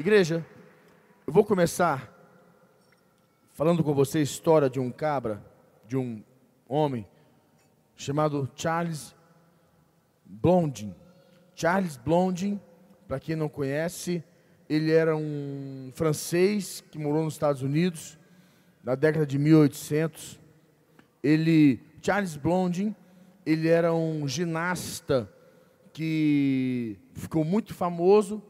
Igreja, eu vou começar falando com você a história de um cabra, de um homem chamado Charles Blondin. Charles Blondin, para quem não conhece, ele era um francês que morou nos Estados Unidos na década de 1800. Ele, Charles Blondin, ele era um ginasta que ficou muito famoso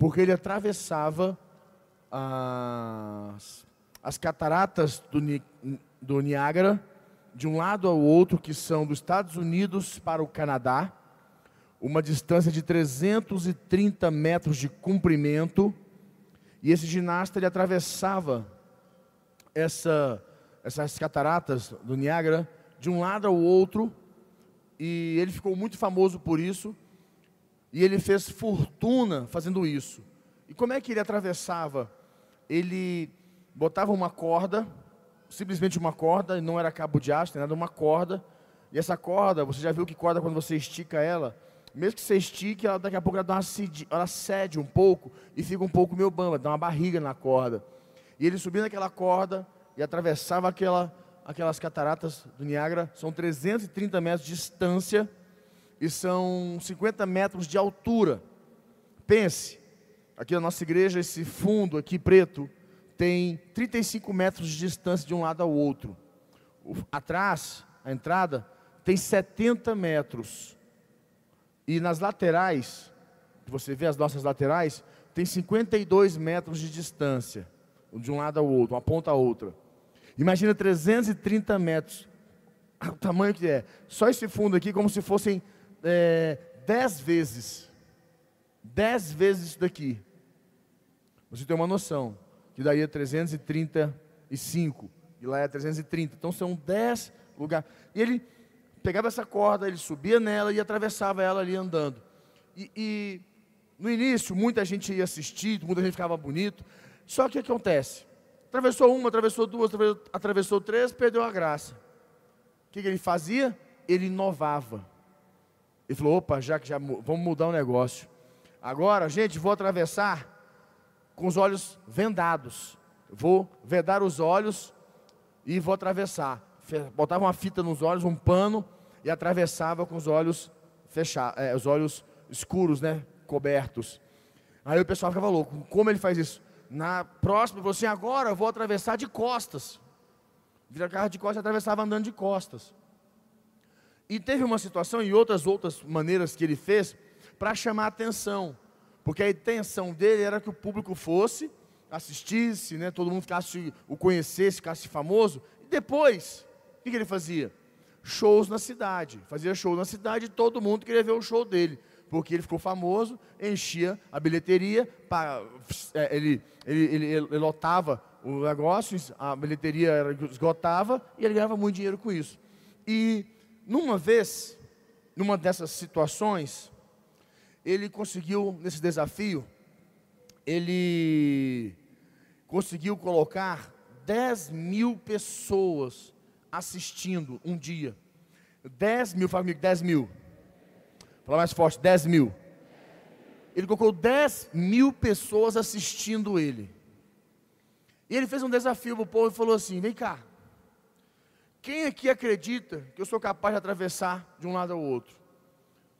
porque ele atravessava as, as cataratas do, do Niágara de um lado ao outro, que são dos Estados Unidos para o Canadá, uma distância de 330 metros de comprimento, e esse ginasta ele atravessava essa, essas cataratas do Niágara de um lado ao outro, e ele ficou muito famoso por isso. E ele fez fortuna fazendo isso. E como é que ele atravessava? Ele botava uma corda, simplesmente uma corda, não era cabo de aço, nada, uma corda. E essa corda, você já viu que corda quando você estica ela, mesmo que você estique, ela daqui a pouco ela, dá uma cede, ela cede um pouco e fica um pouco meio bamba, dá uma barriga na corda. E ele subia naquela corda e atravessava aquela, aquelas cataratas do Niágara, são 330 metros de distância e são 50 metros de altura. Pense, aqui na nossa igreja, esse fundo aqui preto tem 35 metros de distância de um lado ao outro. Atrás, a entrada, tem 70 metros. E nas laterais, você vê as nossas laterais, tem 52 metros de distância, de um lado ao outro, uma ponta a outra. Imagina 330 metros, o tamanho que é. Só esse fundo aqui, como se fossem é, dez vezes, dez vezes isso daqui. Você tem uma noção, que daí é 335, e lá é 330. Então são dez lugares. E ele pegava essa corda, ele subia nela e atravessava ela ali andando. E, e no início, muita gente ia assistir, muita gente ficava bonito. Só que o que acontece? Atravessou uma, atravessou duas, atravessou três, perdeu a graça. O que, que ele fazia? Ele inovava. Ele falou: opa, já que já vamos mudar o um negócio. Agora, gente, vou atravessar com os olhos vendados. Vou vedar os olhos e vou atravessar. Botava uma fita nos olhos, um pano, e atravessava com os olhos fechados, é, os olhos escuros, né? Cobertos. Aí o pessoal ficava louco. Como ele faz isso? Na próxima, ele falou assim: agora eu vou atravessar de costas. Vira carro de costas e atravessava andando de costas. E teve uma situação e outras outras maneiras que ele fez para chamar atenção. Porque a intenção dele era que o público fosse, assistisse, né, todo mundo ficasse, o conhecesse, ficasse famoso. E depois, o que, ele fazia? Shows na cidade. Fazia show na cidade e todo mundo queria ver o show dele. Porque ele ficou famoso, enchia a bilheteria, é, ele, ele, ele, ele lotava o negócio, a bilheteria esgotava e ele ganhava muito dinheiro com isso. E numa vez, numa dessas situações, ele conseguiu, nesse desafio, ele conseguiu colocar 10 mil pessoas assistindo um dia. 10 mil, fala comigo, 10 mil. Fala mais forte, 10 mil. Ele colocou 10 mil pessoas assistindo ele. E ele fez um desafio para o povo e falou assim: vem cá, quem aqui acredita que eu sou capaz de atravessar de um lado ao outro?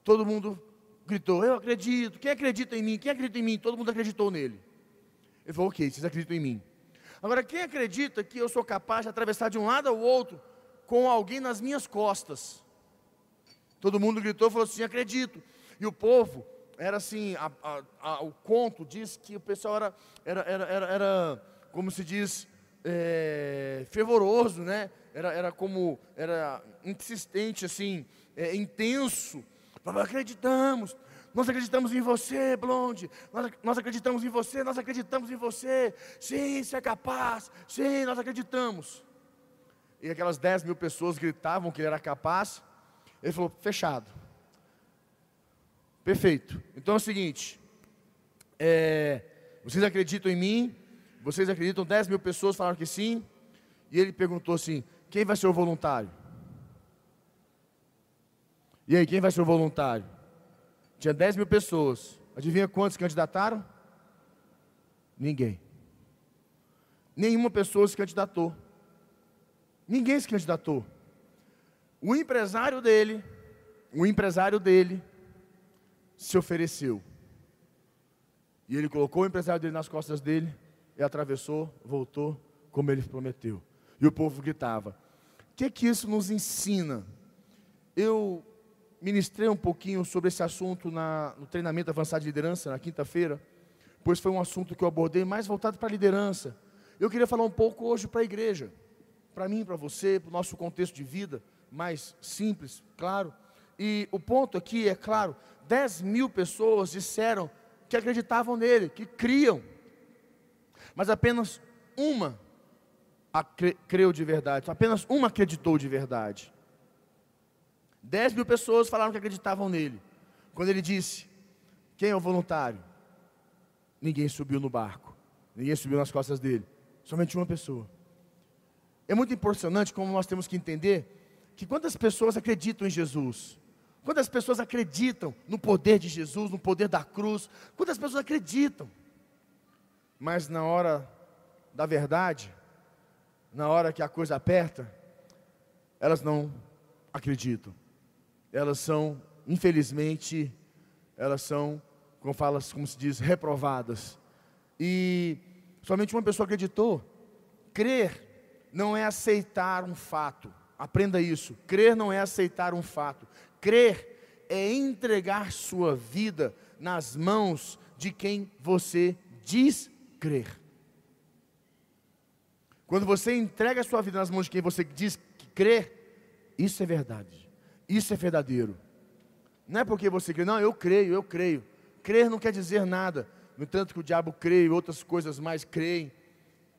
Todo mundo gritou, eu acredito. Quem acredita em mim? Quem acredita em mim? Todo mundo acreditou nele. Ele falou, ok, vocês acreditam em mim. Agora, quem acredita que eu sou capaz de atravessar de um lado ao outro com alguém nas minhas costas? Todo mundo gritou e falou assim: acredito. E o povo, era assim, a, a, a, o conto diz que o pessoal era, era, era, era, era como se diz, é, fervoroso, né? Era, era como, era insistente, assim, é, intenso. Acreditamos, nós acreditamos em você, Blonde. Nós, nós acreditamos em você, nós acreditamos em você. Sim, você é capaz. Sim, nós acreditamos. E aquelas 10 mil pessoas gritavam que ele era capaz. Ele falou: fechado. Perfeito. Então é o seguinte: é, vocês acreditam em mim? Vocês acreditam? 10 mil pessoas falaram que sim. E ele perguntou assim: quem vai ser o voluntário? E aí, quem vai ser o voluntário? Tinha 10 mil pessoas. Adivinha quantos candidataram? Ninguém. Nenhuma pessoa se candidatou. Ninguém se candidatou. O empresário dele, o empresário dele se ofereceu. E ele colocou o empresário dele nas costas dele e atravessou, voltou, como ele prometeu. E o povo gritava. O que, que isso nos ensina? Eu ministrei um pouquinho sobre esse assunto na, no treinamento avançado de liderança, na quinta-feira, pois foi um assunto que eu abordei mais voltado para a liderança. Eu queria falar um pouco hoje para a igreja, para mim, para você, para o nosso contexto de vida, mais simples, claro. E o ponto aqui é claro: 10 mil pessoas disseram que acreditavam nele, que criam, mas apenas uma creu de verdade, apenas uma acreditou de verdade. 10 mil pessoas falaram que acreditavam nele. Quando ele disse: Quem é o voluntário? Ninguém subiu no barco, ninguém subiu nas costas dele, somente uma pessoa. É muito impressionante como nós temos que entender que quantas pessoas acreditam em Jesus, quantas pessoas acreditam no poder de Jesus, no poder da cruz, quantas pessoas acreditam, mas na hora da verdade, na hora que a coisa aperta, elas não acreditam elas são, infelizmente, elas são, como, como se diz, reprovadas. E somente uma pessoa acreditou. Crer não é aceitar um fato. Aprenda isso. Crer não é aceitar um fato. Crer é entregar sua vida nas mãos de quem você diz crer. Quando você entrega a sua vida nas mãos de quem você diz que crer, isso é verdade. Isso é verdadeiro. Não é porque você crê, não, eu creio, eu creio. Crer não quer dizer nada. No entanto que o diabo crê e outras coisas mais creem.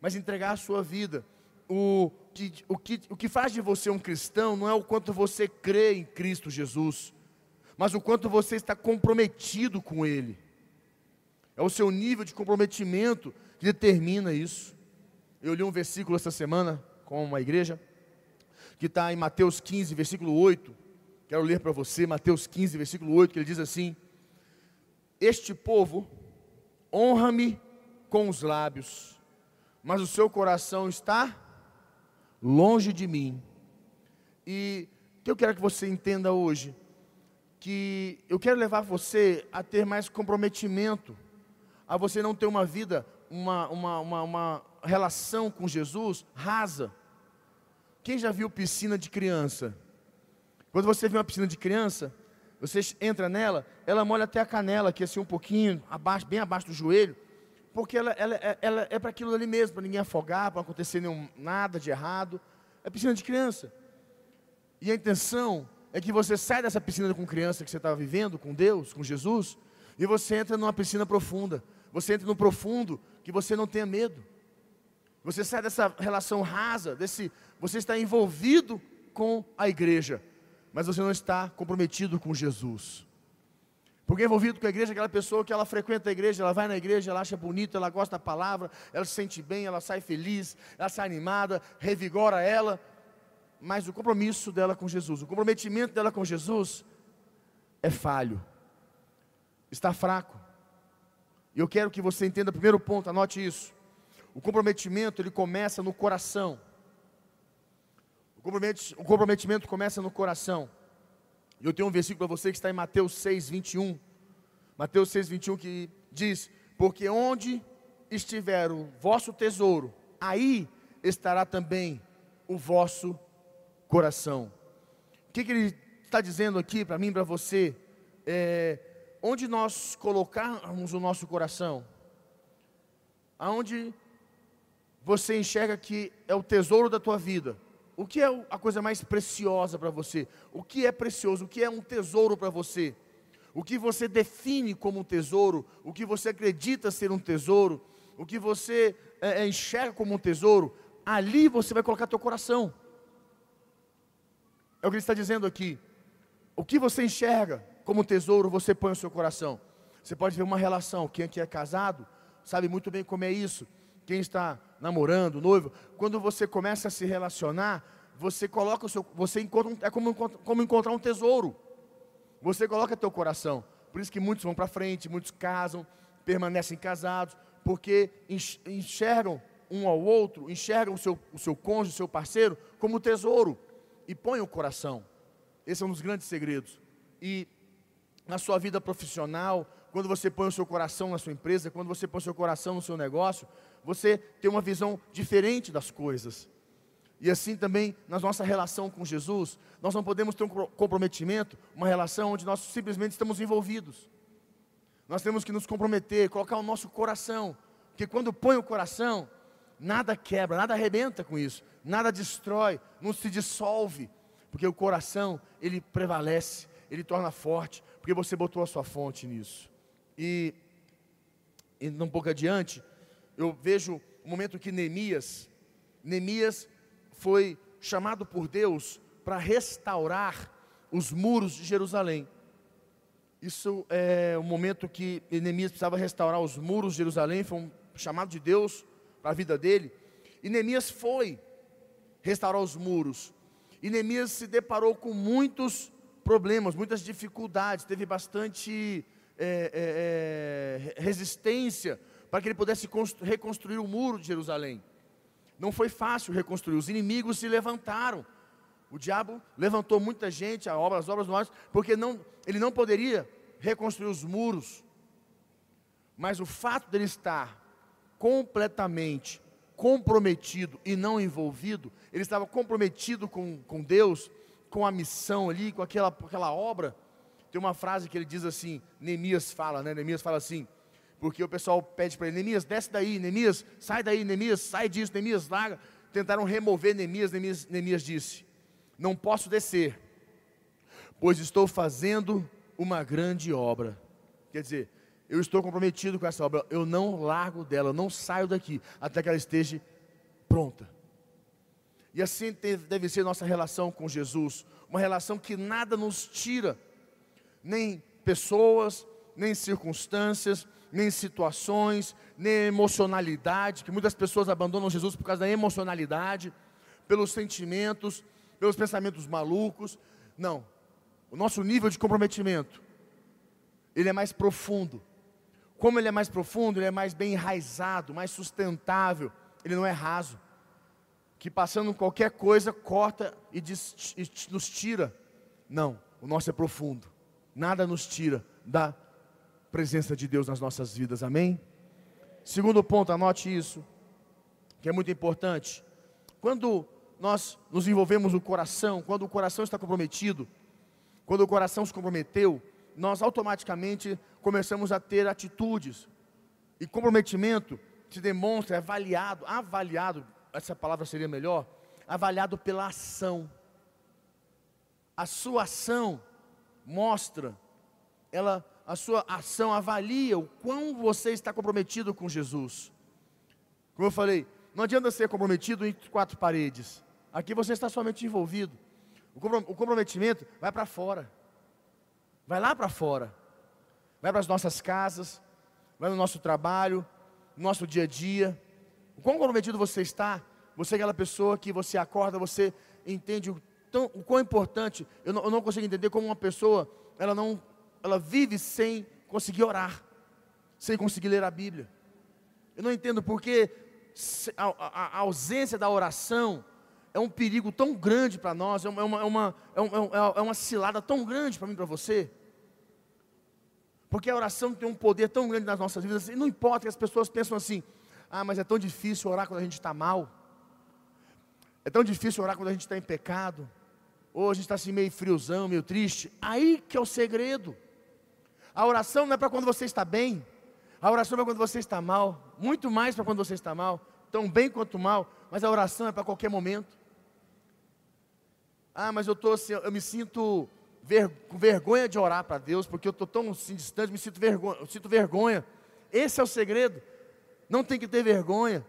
Mas entregar a sua vida. O o, que, o que faz de você um cristão não é o quanto você crê em Cristo Jesus, mas o quanto você está comprometido com Ele. É o seu nível de comprometimento que determina isso. Eu li um versículo essa semana com uma igreja, que está em Mateus 15, versículo 8 Quero ler para você Mateus 15, versículo 8, que ele diz assim: Este povo honra-me com os lábios, mas o seu coração está longe de mim. E o que eu quero que você entenda hoje, que eu quero levar você a ter mais comprometimento, a você não ter uma vida, uma, uma, uma, uma relação com Jesus rasa. Quem já viu piscina de criança? Quando você vê uma piscina de criança, você entra nela, ela molha até a canela, aqui assim um pouquinho, abaixo, bem abaixo do joelho, porque ela, ela, ela é para aquilo ali mesmo, para ninguém afogar, para acontecer nenhum, nada de errado. É piscina de criança. E a intenção é que você saia dessa piscina com criança que você estava vivendo, com Deus, com Jesus, e você entra numa piscina profunda. Você entra no profundo que você não tenha medo. Você sai dessa relação rasa, desse, você está envolvido com a igreja mas você não está comprometido com Jesus. Porque envolvido com a igreja, é aquela pessoa que ela frequenta a igreja, ela vai na igreja, ela acha bonito, ela gosta da palavra, ela se sente bem, ela sai feliz, ela sai animada, revigora ela, mas o compromisso dela com Jesus, o comprometimento dela com Jesus é falho, está fraco. E eu quero que você entenda o primeiro ponto, anote isso. O comprometimento ele começa no coração. O comprometimento começa no coração. E eu tenho um versículo para você que está em Mateus 6, 21. Mateus 6, 21 que diz: Porque onde estiver o vosso tesouro, aí estará também o vosso coração. O que, que ele está dizendo aqui para mim para você? É, onde nós colocarmos o nosso coração, aonde você enxerga que é o tesouro da tua vida, o que é a coisa mais preciosa para você? O que é precioso? O que é um tesouro para você? O que você define como um tesouro? O que você acredita ser um tesouro? O que você é, é enxerga como um tesouro? Ali você vai colocar teu coração. É o que ele está dizendo aqui. O que você enxerga como tesouro, você põe no seu coração. Você pode ver uma relação. Quem aqui é casado sabe muito bem como é isso quem está namorando, noivo, quando você começa a se relacionar, você coloca o seu, você encontra, é como, como encontrar um tesouro. Você coloca teu coração. Por isso que muitos vão para frente, muitos casam, permanecem casados, porque enxergam um ao outro, enxergam o seu, o seu cônjuge, o seu parceiro, como tesouro e põem o coração. Esse é um dos grandes segredos. E na sua vida profissional, quando você põe o seu coração na sua empresa, quando você põe o seu coração no seu negócio, você tem uma visão diferente das coisas. E assim também na nossa relação com Jesus, nós não podemos ter um comprometimento, uma relação onde nós simplesmente estamos envolvidos. Nós temos que nos comprometer, colocar o nosso coração, porque quando põe o coração, nada quebra, nada arrebenta com isso, nada destrói, não se dissolve, porque o coração, ele prevalece, ele torna forte, porque você botou a sua fonte nisso. E, e um pouco adiante, eu vejo o momento que Neemias, Neemias foi chamado por Deus para restaurar os muros de Jerusalém. Isso é o momento que Neemias precisava restaurar os muros de Jerusalém, foi um chamado de Deus para a vida dele. E Neemias foi restaurar os muros. E Neemias se deparou com muitos problemas, muitas dificuldades, teve bastante é, é, é resistência para que ele pudesse reconstruir o muro de Jerusalém. Não foi fácil reconstruir, os inimigos se levantaram. O diabo levantou muita gente, a obra, as obras nós, porque não, ele não poderia reconstruir os muros. Mas o fato dele estar completamente comprometido e não envolvido, ele estava comprometido com, com Deus, com a missão ali, com aquela, com aquela obra. Tem uma frase que ele diz assim, Neemias fala, né? Neemias fala assim, porque o pessoal pede para ele, Neemias, desce daí, Neemias, sai daí, Neemias, sai disso, Neemias, larga. Tentaram remover Neemias, Neemias, disse, não posso descer, pois estou fazendo uma grande obra. Quer dizer, eu estou comprometido com essa obra, eu não largo dela, eu não saio daqui até que ela esteja pronta. E assim deve ser nossa relação com Jesus, uma relação que nada nos tira, nem pessoas, nem circunstâncias, nem situações, nem emocionalidade, que muitas pessoas abandonam Jesus por causa da emocionalidade, pelos sentimentos, pelos pensamentos malucos. Não. O nosso nível de comprometimento, ele é mais profundo. Como ele é mais profundo, ele é mais bem enraizado, mais sustentável. Ele não é raso. Que passando qualquer coisa, corta e, diz, e nos tira. Não, o nosso é profundo. Nada nos tira da presença de Deus nas nossas vidas, amém? Segundo ponto, anote isso, que é muito importante. Quando nós nos envolvemos no coração, quando o coração está comprometido, quando o coração se comprometeu, nós automaticamente começamos a ter atitudes. E comprometimento se demonstra, é avaliado, avaliado, essa palavra seria melhor, avaliado pela ação. A sua ação mostra, ela a sua ação avalia o quão você está comprometido com Jesus. Como eu falei, não adianta ser comprometido entre quatro paredes. Aqui você está somente envolvido. O comprometimento vai para fora. Vai lá para fora. Vai para as nossas casas, vai no nosso trabalho, no nosso dia a dia. O quão comprometido você está? Você é aquela pessoa que você acorda, você entende o, tão, o quão importante. Eu não, eu não consigo entender como uma pessoa ela não ela vive sem conseguir orar, sem conseguir ler a Bíblia. Eu não entendo porque a, a, a ausência da oração é um perigo tão grande para nós, é uma, é, uma, é, uma, é, é uma cilada tão grande para mim e para você. Porque a oração tem um poder tão grande nas nossas vidas, e não importa que as pessoas pensam assim, ah, mas é tão difícil orar quando a gente está mal, é tão difícil orar quando a gente está em pecado, ou a gente está assim meio friozão, meio triste, aí que é o segredo. A oração não é para quando você está bem, a oração é para quando você está mal, muito mais para quando você está mal, tão bem quanto mal, mas a oração é para qualquer momento. Ah, mas eu tô assim, eu me sinto ver, com vergonha de orar para Deus, porque eu estou tão assim, distante, me sinto vergonha, eu sinto vergonha. Esse é o segredo. Não tem que ter vergonha,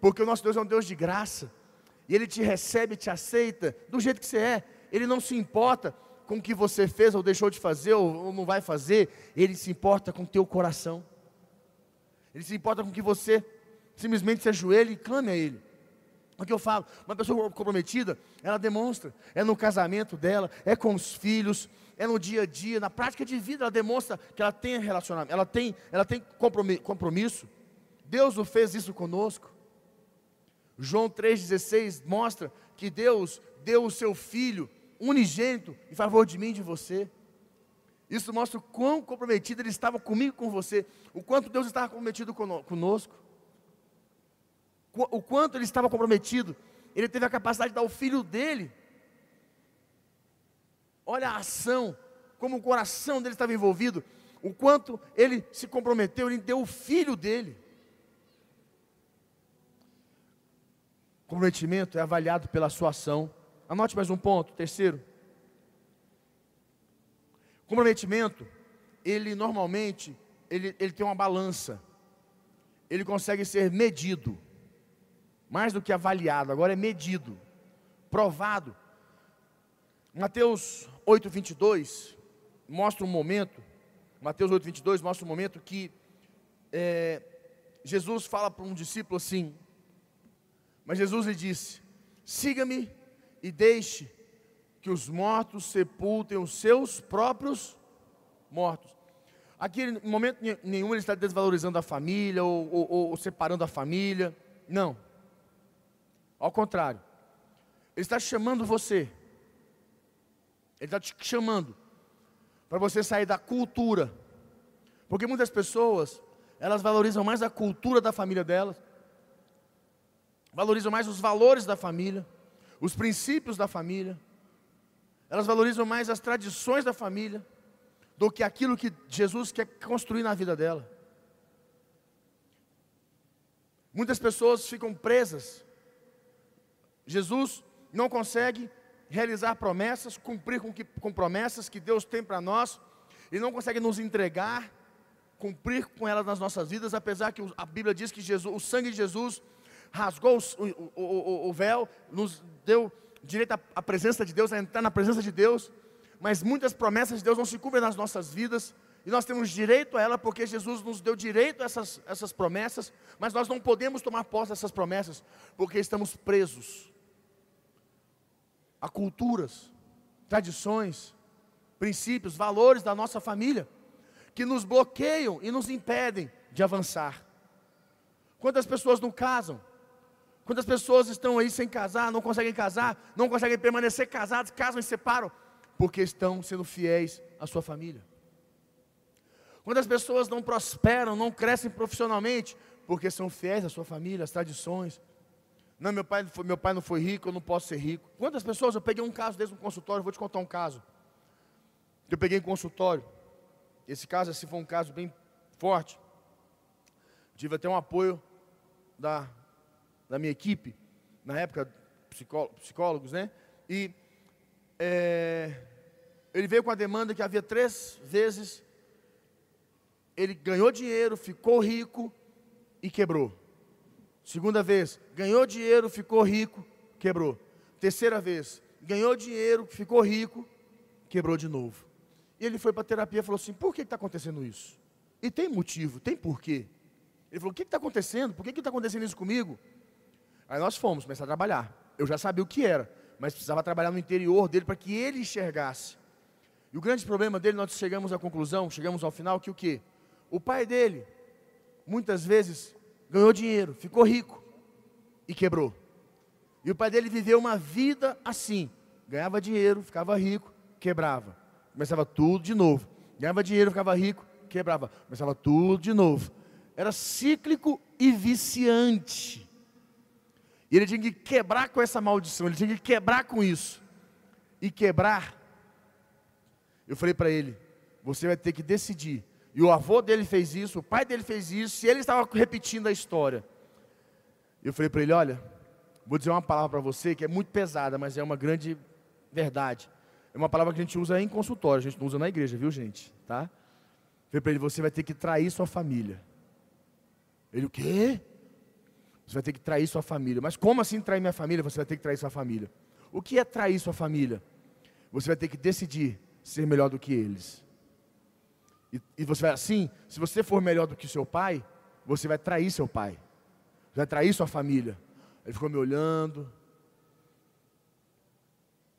porque o nosso Deus é um Deus de graça, e Ele te recebe, te aceita do jeito que você é. Ele não se importa com o que você fez ou deixou de fazer ou, não vai fazer, ele se importa com o teu coração. Ele se importa com que você simplesmente se ajoelhe e clame a ele. É o que eu falo, uma pessoa comprometida, ela demonstra, é no casamento dela, é com os filhos, é no dia a dia, na prática de vida, ela demonstra que ela tem relacionamento, ela tem, ela tem compromisso. Deus não fez isso conosco. João 3,16 mostra que Deus deu o seu Filho unigênito em favor de mim e de você. Isso mostra o quão comprometido Ele estava comigo com você, o quanto Deus estava comprometido conosco, o quanto Ele estava comprometido. Ele teve a capacidade de dar o Filho dele. Olha a ação, como o coração dele estava envolvido, o quanto ele se comprometeu, ele deu o Filho dele. Comprometimento é avaliado pela sua ação. Anote mais um ponto, terceiro. Comprometimento, ele normalmente, ele, ele tem uma balança. Ele consegue ser medido. Mais do que avaliado, agora é medido, provado. Mateus 8, 22 mostra um momento, Mateus 8, 22 mostra um momento que é, Jesus fala para um discípulo assim, mas Jesus lhe disse: siga-me e deixe que os mortos sepultem os seus próprios mortos. Aqui, em momento nenhum, ele está desvalorizando a família ou, ou, ou separando a família. Não. Ao contrário. Ele está chamando você. Ele está te chamando para você sair da cultura. Porque muitas pessoas, elas valorizam mais a cultura da família delas valorizam mais os valores da família, os princípios da família, elas valorizam mais as tradições da família do que aquilo que Jesus quer construir na vida dela. Muitas pessoas ficam presas. Jesus não consegue realizar promessas, cumprir com, que, com promessas que Deus tem para nós, Ele não consegue nos entregar, cumprir com elas nas nossas vidas, apesar que a Bíblia diz que Jesus, o sangue de Jesus rasgou o, o, o, o véu, nos deu direito à presença de Deus, a entrar na presença de Deus, mas muitas promessas de Deus não se cumprem nas nossas vidas, e nós temos direito a ela porque Jesus nos deu direito a essas, essas promessas, mas nós não podemos tomar posse dessas promessas, porque estamos presos a culturas, tradições, princípios, valores da nossa família, que nos bloqueiam e nos impedem de avançar. Quantas pessoas não casam? Quantas pessoas estão aí sem casar, não conseguem casar, não conseguem permanecer casados, casam e separam, porque estão sendo fiéis à sua família. Quantas pessoas não prosperam, não crescem profissionalmente, porque são fiéis à sua família, às tradições. Não, meu pai, meu pai não foi rico, eu não posso ser rico. Quantas pessoas, eu peguei um caso desde um consultório, vou te contar um caso. Eu peguei em consultório. Esse caso, assim, foi um caso bem forte. Tive até um apoio da da minha equipe, na época, psicólogos, né? E é, ele veio com a demanda que havia três vezes ele ganhou dinheiro, ficou rico e quebrou. Segunda vez, ganhou dinheiro, ficou rico, quebrou. Terceira vez, ganhou dinheiro, ficou rico, quebrou de novo. E ele foi para a terapia e falou assim: por que está acontecendo isso? E tem motivo, tem porquê. Ele falou: o que está acontecendo? Por que está acontecendo isso comigo? Aí nós fomos começar a trabalhar. Eu já sabia o que era, mas precisava trabalhar no interior dele para que ele enxergasse. E o grande problema dele, nós chegamos à conclusão, chegamos ao final, que o quê? O pai dele, muitas vezes, ganhou dinheiro, ficou rico e quebrou. E o pai dele viveu uma vida assim: ganhava dinheiro, ficava rico, quebrava. Começava tudo de novo. Ganhava dinheiro, ficava rico, quebrava. Começava tudo de novo. Era cíclico e viciante. E ele tinha que quebrar com essa maldição, ele tinha que quebrar com isso. E quebrar, eu falei para ele: você vai ter que decidir. E o avô dele fez isso, o pai dele fez isso, e ele estava repetindo a história. Eu falei para ele: olha, vou dizer uma palavra para você que é muito pesada, mas é uma grande verdade. É uma palavra que a gente usa em consultório, a gente não usa na igreja, viu gente? Tá? Falei para ele: você vai ter que trair sua família. Ele, o quê? Você vai ter que trair sua família. Mas como assim trair minha família? Você vai ter que trair sua família. O que é trair sua família? Você vai ter que decidir ser melhor do que eles. E, e você vai assim, se você for melhor do que seu pai, você vai trair seu pai. Você vai trair sua família. Ele ficou me olhando.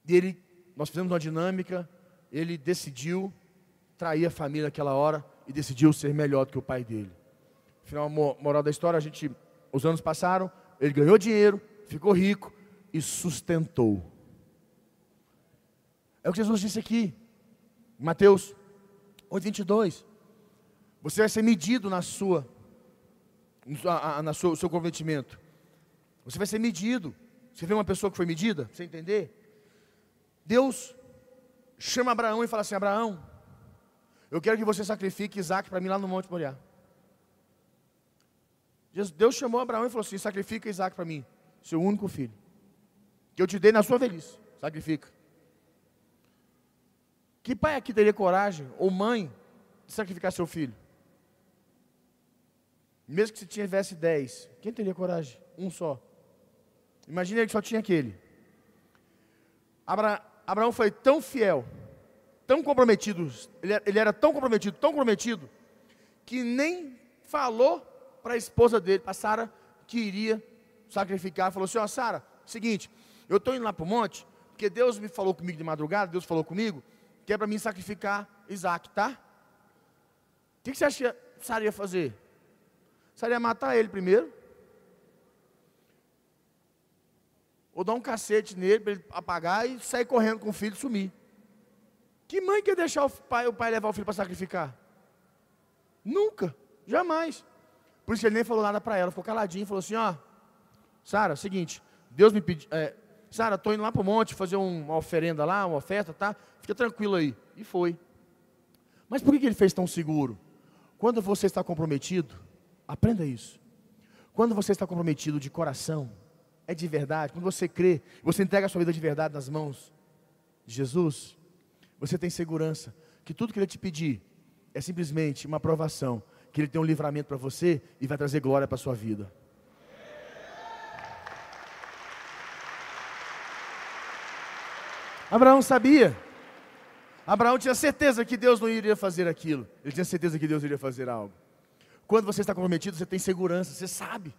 E ele, nós fizemos uma dinâmica, ele decidiu trair a família naquela hora e decidiu ser melhor do que o pai dele. Final moral da história, a gente, os anos passaram, ele ganhou dinheiro, ficou rico e sustentou. É o que Jesus disse aqui, Mateus 8, 22. Você vai ser medido na sua, na sua, seu comprometimento. Você vai ser medido. Você vê uma pessoa que foi medida, você entender? Deus chama Abraão e fala assim: Abraão, eu quero que você sacrifique Isaac para mim lá no Monte Moriá. Deus chamou Abraão e falou assim: sacrifica Isaac para mim, seu único filho, que eu te dei na sua velhice, sacrifica. Que pai aqui teria coragem, ou mãe, de sacrificar seu filho? Mesmo que se tivesse dez, quem teria coragem? Um só. Imagina que só tinha aquele. Abra, Abraão foi tão fiel, tão comprometido, ele, ele era tão comprometido, tão comprometido, que nem falou para a esposa dele, para Sara, que iria sacrificar. Falou assim: Ó, Sara, seguinte, eu estou indo lá para o monte, porque Deus me falou comigo de madrugada, Deus falou comigo, que é para mim sacrificar Isaac, tá? O que, que você acha que Sara ia fazer? Sara ia matar ele primeiro, ou dar um cacete nele para ele apagar e sair correndo com o filho e sumir. Que mãe quer deixar o pai, o pai levar o filho para sacrificar? Nunca, jamais. Por isso ele nem falou nada para ela, ficou caladinho e falou assim: ó, Sara, seguinte, Deus me pediu, é, Sara, estou indo lá para o monte fazer uma oferenda lá, uma oferta, tá? Fica tranquilo aí. E foi. Mas por que ele fez tão seguro? Quando você está comprometido, aprenda isso. Quando você está comprometido de coração, é de verdade, quando você crê, você entrega a sua vida de verdade nas mãos de Jesus, você tem segurança que tudo que Ele te pedir é simplesmente uma aprovação, que Ele tem um livramento para você e vai trazer glória para a sua vida. Abraão sabia. Abraão tinha certeza que Deus não iria fazer aquilo. Ele tinha certeza que Deus iria fazer algo. Quando você está comprometido, você tem segurança, você sabe.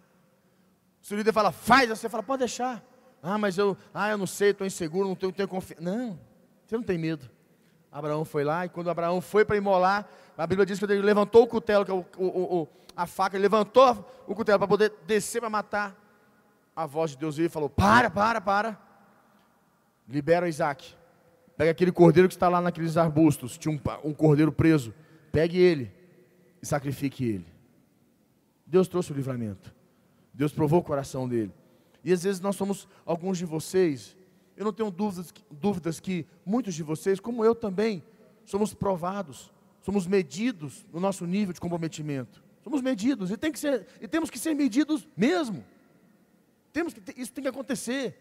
Se o líder fala, faz, você fala, pode deixar. Ah, mas eu, ah, eu não sei, estou inseguro, não tenho, tenho confiança. Não, você não tem medo. Abraão foi lá, e quando Abraão foi para imolar, a Bíblia diz que ele levantou o cutelo, que é o, o, o, a faca, ele levantou o cutelo para poder descer para matar. A voz de Deus veio e falou: Para, para, para. Libera Isaac. Pega aquele cordeiro que está lá naqueles arbustos. Tinha um, um cordeiro preso. Pegue ele e sacrifique ele. Deus trouxe o livramento. Deus provou o coração dele. E às vezes nós somos, alguns de vocês, eu não tenho dúvidas, dúvidas que muitos de vocês, como eu também, somos provados, somos medidos no nosso nível de comprometimento. Somos medidos e, tem que ser, e temos que ser medidos mesmo. Temos que isso tem que acontecer.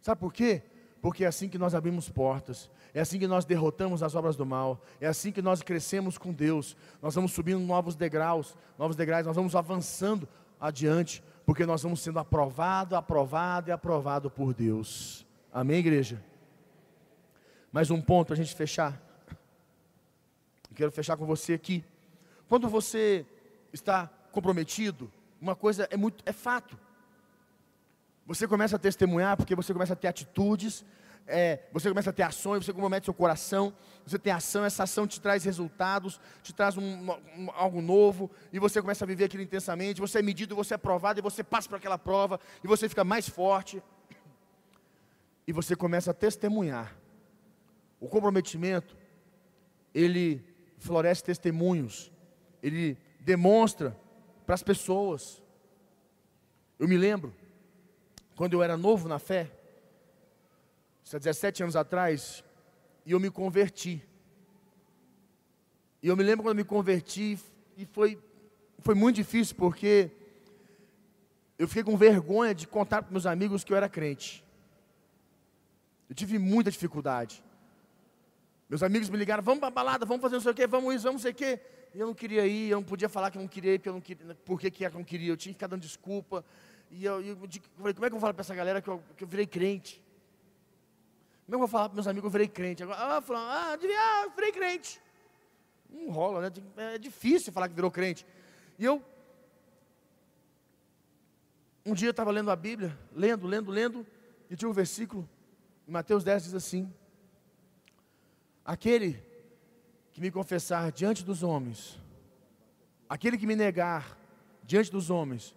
Sabe por quê? Porque é assim que nós abrimos portas, é assim que nós derrotamos as obras do mal, é assim que nós crescemos com Deus. Nós vamos subindo novos degraus, novos degraus, nós vamos avançando adiante, porque nós vamos sendo aprovado, aprovado e aprovado por Deus. Amém, igreja? Mais um ponto para a gente fechar. quero fechar com você aqui. Quando você está comprometido, uma coisa é muito é fato. Você começa a testemunhar porque você começa a ter atitudes, é, você começa a ter ações, você compromete seu coração, você tem ação, essa ação te traz resultados, te traz um, um, algo novo, e você começa a viver aquilo intensamente, você é medido, você é provado, e você passa por aquela prova, e você fica mais forte, e você começa a testemunhar. O comprometimento, ele floresce testemunhos, ele demonstra para as pessoas. Eu me lembro, quando eu era novo na fé, isso há 17 anos atrás, e eu me converti. E eu me lembro quando eu me converti, e foi, foi muito difícil, porque eu fiquei com vergonha de contar para meus amigos que eu era crente. Eu tive muita dificuldade. Meus amigos me ligaram, vamos para a balada, vamos fazer não sei o quê, vamos isso, vamos não sei o quê. E eu não queria ir, eu não podia falar que eu não queria ir, porque eu não queria, por que, que eu não queria, eu tinha que ficar dando desculpa. E eu, eu, falei, como é que eu falar para essa galera que eu, que eu virei crente? Como é que eu vou falar para meus amigos, eu virei crente? Agora, ah, falando, ah, devia, ah, virei crente. Não rola, né? É difícil falar que virou crente. E eu, um dia eu estava lendo a Bíblia, lendo, lendo, lendo, e tinha um versículo, em Mateus 10 diz assim: Aquele que me confessar diante dos homens, aquele que me negar diante dos homens,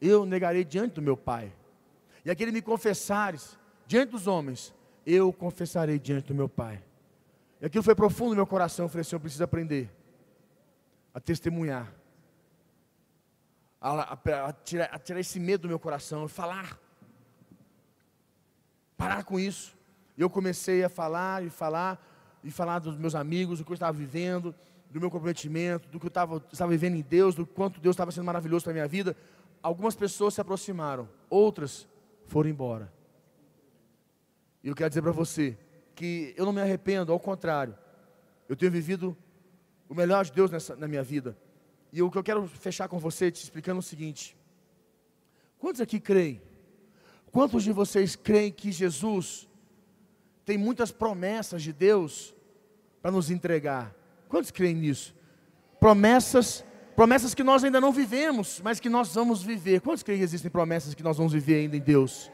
eu negarei diante do meu Pai. E aquele me confessares diante dos homens, eu confessarei diante do meu Pai. E aquilo foi profundo no meu coração. Eu falei assim: eu preciso aprender a testemunhar, a, a, a, tirar, a tirar esse medo do meu coração, falar, parar com isso. E eu comecei a falar e falar, e falar dos meus amigos, do que eu estava vivendo, do meu comprometimento, do que eu estava, estava vivendo em Deus, do quanto Deus estava sendo maravilhoso para a minha vida. Algumas pessoas se aproximaram, outras foram embora. E eu quero dizer para você que eu não me arrependo, ao contrário, eu tenho vivido o melhor de Deus nessa, na minha vida. E o que eu quero fechar com você, te explicando é o seguinte: quantos aqui creem? Quantos de vocês creem que Jesus tem muitas promessas de Deus para nos entregar? Quantos creem nisso? Promessas, promessas que nós ainda não vivemos, mas que nós vamos viver. Quantos creem que existem promessas que nós vamos viver ainda em Deus?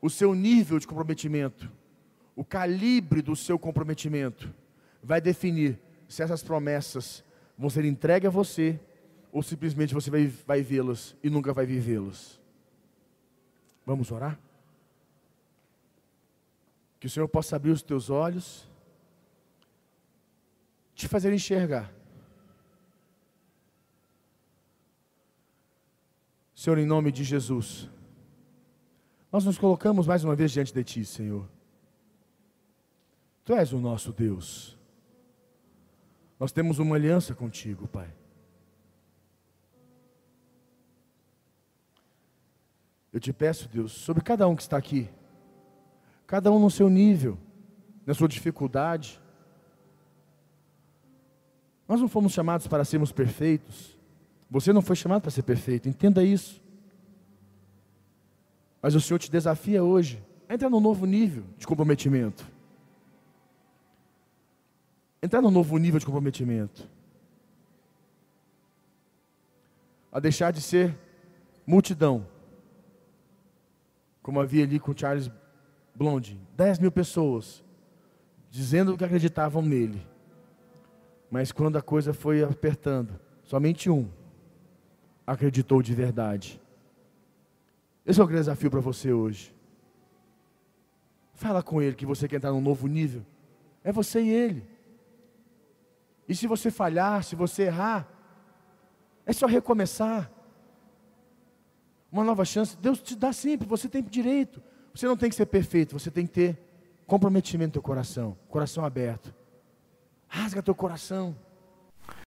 O seu nível de comprometimento, o calibre do seu comprometimento, vai definir se essas promessas vão ser entregues a você ou simplesmente você vai, vai vê-las e nunca vai vivê-las. Vamos orar? Que o Senhor possa abrir os teus olhos, te fazer enxergar. Senhor, em nome de Jesus, nós nos colocamos mais uma vez diante de Ti, Senhor. Tu és o nosso Deus. Nós temos uma aliança contigo, Pai. Eu te peço, Deus, sobre cada um que está aqui, cada um no seu nível, na sua dificuldade. Nós não fomos chamados para sermos perfeitos. Você não foi chamado para ser perfeito, entenda isso. Mas o Senhor te desafia hoje a entrar num novo nível de comprometimento entrar num novo nível de comprometimento. A deixar de ser multidão, como havia ali com Charles Blondin, 10 mil pessoas, dizendo que acreditavam nele. Mas quando a coisa foi apertando, somente um acreditou de verdade. Esse é o grande desafio para você hoje. Fala com ele que você quer entrar num novo nível. É você e ele. E se você falhar, se você errar, é só recomeçar. Uma nova chance, Deus te dá sempre, você tem direito. Você não tem que ser perfeito, você tem que ter comprometimento no teu coração, coração aberto. Rasga teu coração.